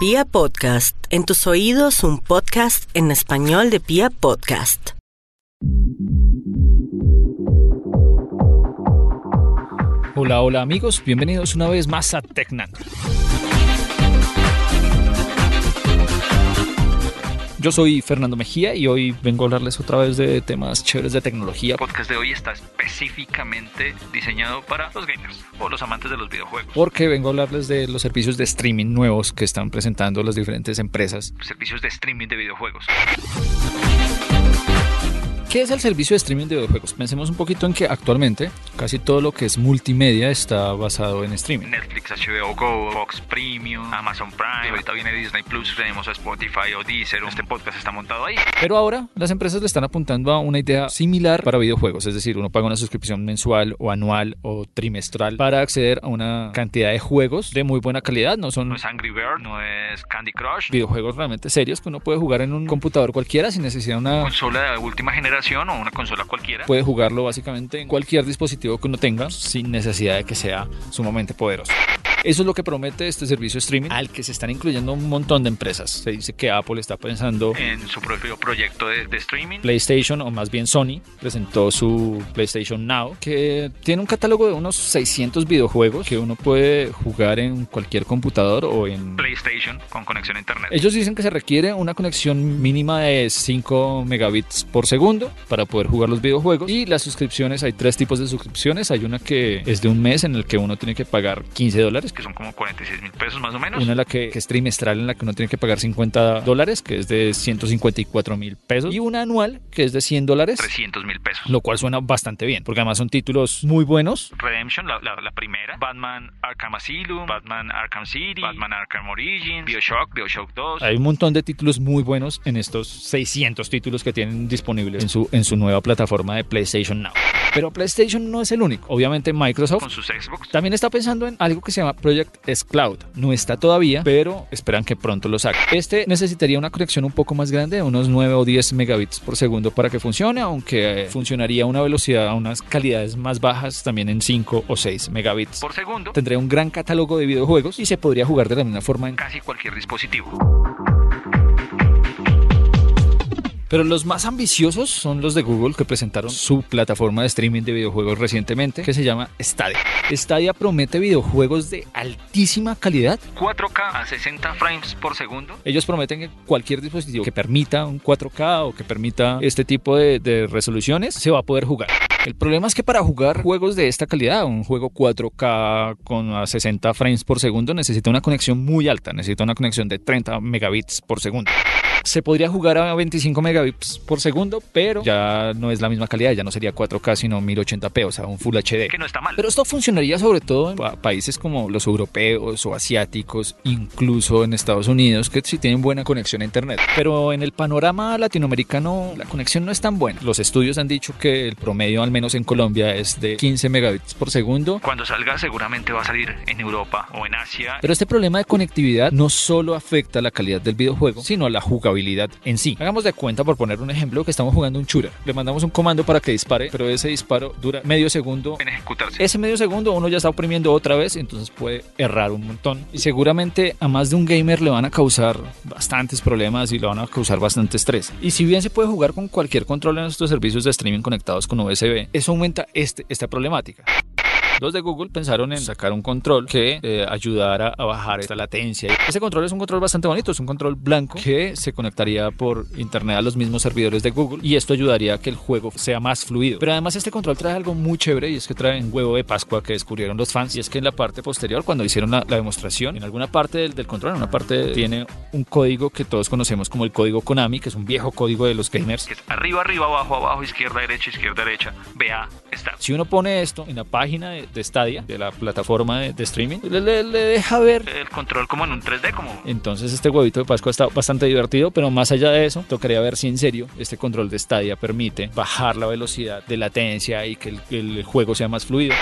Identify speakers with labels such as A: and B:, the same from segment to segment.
A: Pia Podcast, en tus oídos un podcast en español de Pia Podcast.
B: Hola, hola amigos, bienvenidos una vez más a Tecnando. Yo soy Fernando Mejía y hoy vengo a hablarles otra vez de temas chéveres de tecnología.
C: El podcast de hoy está específicamente diseñado para los gamers o los amantes de los videojuegos.
B: Porque vengo a hablarles de los servicios de streaming nuevos que están presentando las diferentes empresas.
C: Servicios de streaming de videojuegos.
B: ¿Qué es el servicio de streaming de videojuegos? Pensemos un poquito en que actualmente casi todo lo que es multimedia está basado en streaming.
C: Netflix, HBO Go, Fox Premium, Amazon Prime, ahorita viene Disney Plus, tenemos a Spotify o Deezer, este podcast está montado ahí.
B: Pero ahora las empresas le están apuntando a una idea similar para videojuegos, es decir, uno paga una suscripción mensual o anual o trimestral para acceder a una cantidad de juegos de muy buena calidad, no son
C: No es Angry Bird, no es Candy Crush,
B: videojuegos realmente serios que uno puede jugar en un computador cualquiera sin necesidad de una
C: consola de última generación o una consola cualquiera.
B: puede jugarlo básicamente en cualquier dispositivo que uno tenga sin necesidad de que sea sumamente poderoso. Eso es lo que promete este servicio streaming al que se están incluyendo un montón de empresas. Se dice que Apple está pensando
C: En su propio proyecto de, de streaming.
B: PlayStation o más bien Sony presentó su PlayStation Now que tiene un catálogo de unos 600 videojuegos que uno puede jugar en cualquier computador o en
C: PlayStation con conexión a internet.
B: Ellos dicen que se requiere una conexión mínima de 5 megabits por segundo para poder jugar los videojuegos. Y las suscripciones, hay tres tipos de suscripciones. Hay una que es de un mes en el que uno tiene que pagar 15 dólares.
C: Que son como 46 mil pesos más o menos.
B: Una en la que, que es trimestral en la que uno tiene que pagar 50 dólares, que es de 154 mil pesos. Y una anual que es de 100 dólares.
C: 300 mil pesos.
B: Lo cual suena bastante bien, porque además son títulos muy buenos.
C: Redemption, la, la, la primera. Batman Arkham Asylum, Batman Arkham City, Batman Arkham Origins, Bioshock, Bioshock 2.
B: Hay un montón de títulos muy buenos en estos 600 títulos que tienen disponibles en su, en su nueva plataforma de PlayStation Now. Pero PlayStation no es el único. Obviamente Microsoft
C: Con sus Xbox.
B: también está pensando en algo que se llama Project S Cloud. No está todavía, pero esperan que pronto lo saquen. Este necesitaría una conexión un poco más grande, unos 9 o 10 megabits por segundo para que funcione, aunque eh, funcionaría a una velocidad, a unas calidades más bajas, también en 5 o 6 megabits.
C: Por segundo,
B: Tendría un gran catálogo de videojuegos y se podría jugar de la misma forma en
C: casi cualquier dispositivo.
B: Pero los más ambiciosos son los de Google que presentaron su plataforma de streaming de videojuegos recientemente que se llama Stadia. Stadia promete videojuegos de altísima calidad.
C: 4K a 60 frames por segundo.
B: Ellos prometen que cualquier dispositivo que permita un 4K o que permita este tipo de, de resoluciones se va a poder jugar. El problema es que para jugar juegos de esta calidad, un juego 4K con a 60 frames por segundo, necesita una conexión muy alta, necesita una conexión de 30 megabits por segundo. Se podría jugar a 25 megabits por segundo, pero ya no es la misma calidad, ya no sería 4K sino 1080p, o sea, un Full HD.
C: Que no está mal.
B: Pero esto funcionaría sobre todo en pa- países como los europeos o asiáticos, incluso en Estados Unidos, que sí tienen buena conexión a Internet. Pero en el panorama latinoamericano la conexión no es tan buena. Los estudios han dicho que el promedio, al menos en Colombia, es de 15 megabits por segundo.
C: Cuando salga seguramente va a salir en Europa o en Asia.
B: Pero este problema de conectividad no solo afecta la calidad del videojuego, sino a la jugabilidad en sí. Hagamos de cuenta, por poner un ejemplo, que estamos jugando un shooter. Le mandamos un comando para que dispare, pero ese disparo dura medio segundo
C: En ejecutarse.
B: ese medio segundo uno ya está oprimiendo otra vez, entonces puede errar un montón. Y seguramente a más de un gamer le van a causar bastantes problemas y le van a causar bastante estrés. Y si bien se puede jugar con cualquier control en estos servicios de streaming conectados con USB, eso aumenta este, esta problemática. Los de Google pensaron en sacar un control que eh, ayudara a bajar esta latencia. Ese control es un control bastante bonito, es un control blanco que se conectaría por internet a los mismos servidores de Google y esto ayudaría a que el juego sea más fluido. Pero además este control trae algo muy chévere y es que trae un huevo de Pascua que descubrieron los fans y es que en la parte posterior, cuando hicieron la, la demostración, en alguna parte del, del control, en una parte tiene un código que todos conocemos como el código Konami, que es un viejo código de los gamers.
C: Que es arriba, arriba, abajo, abajo, izquierda, derecha, izquierda, derecha. BA, está.
B: Si uno pone esto en la página de, de Stadia, de la plataforma de, de streaming, le, le- le deja ver.
C: El control como en un 3D, como
B: Entonces este huevito de Pascua está bastante divertido, pero más allá de eso, tocaría ver si en serio este control de Stadia permite bajar la velocidad de latencia y que el, el juego sea más fluido.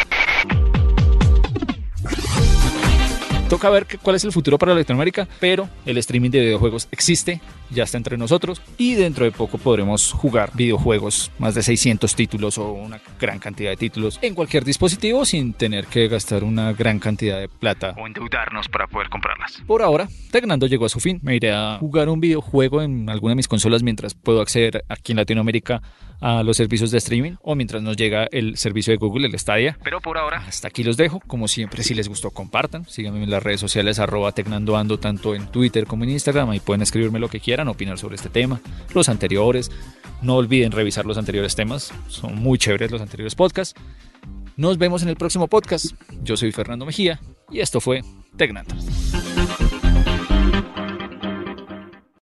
B: Toca ver cuál es el futuro para Latinoamérica, pero el streaming de videojuegos existe, ya está entre nosotros y dentro de poco podremos jugar videojuegos, más de 600 títulos o una gran cantidad de títulos en cualquier dispositivo sin tener que gastar una gran cantidad de plata.
C: o endeudarnos para poder comprarlas.
B: Por ahora, Tecnando llegó a su fin. Me iré a jugar un videojuego en alguna de mis consolas mientras puedo acceder aquí en Latinoamérica a los servicios de streaming o mientras nos llega el servicio de Google, el Stadia.
C: Pero por ahora,
B: Hasta aquí los dejo. Como siempre, si les gustó, compartan. Síganme en las redes sociales arroba tecnandoando, tanto en Twitter como en Instagram. Ahí pueden escribirme lo que quieran, opinar sobre este tema, los anteriores. No olviden revisar los anteriores temas. Son muy chéveres los anteriores podcasts. Nos vemos en el próximo podcast. Yo soy Fernando Mejía y esto fue Tecnando.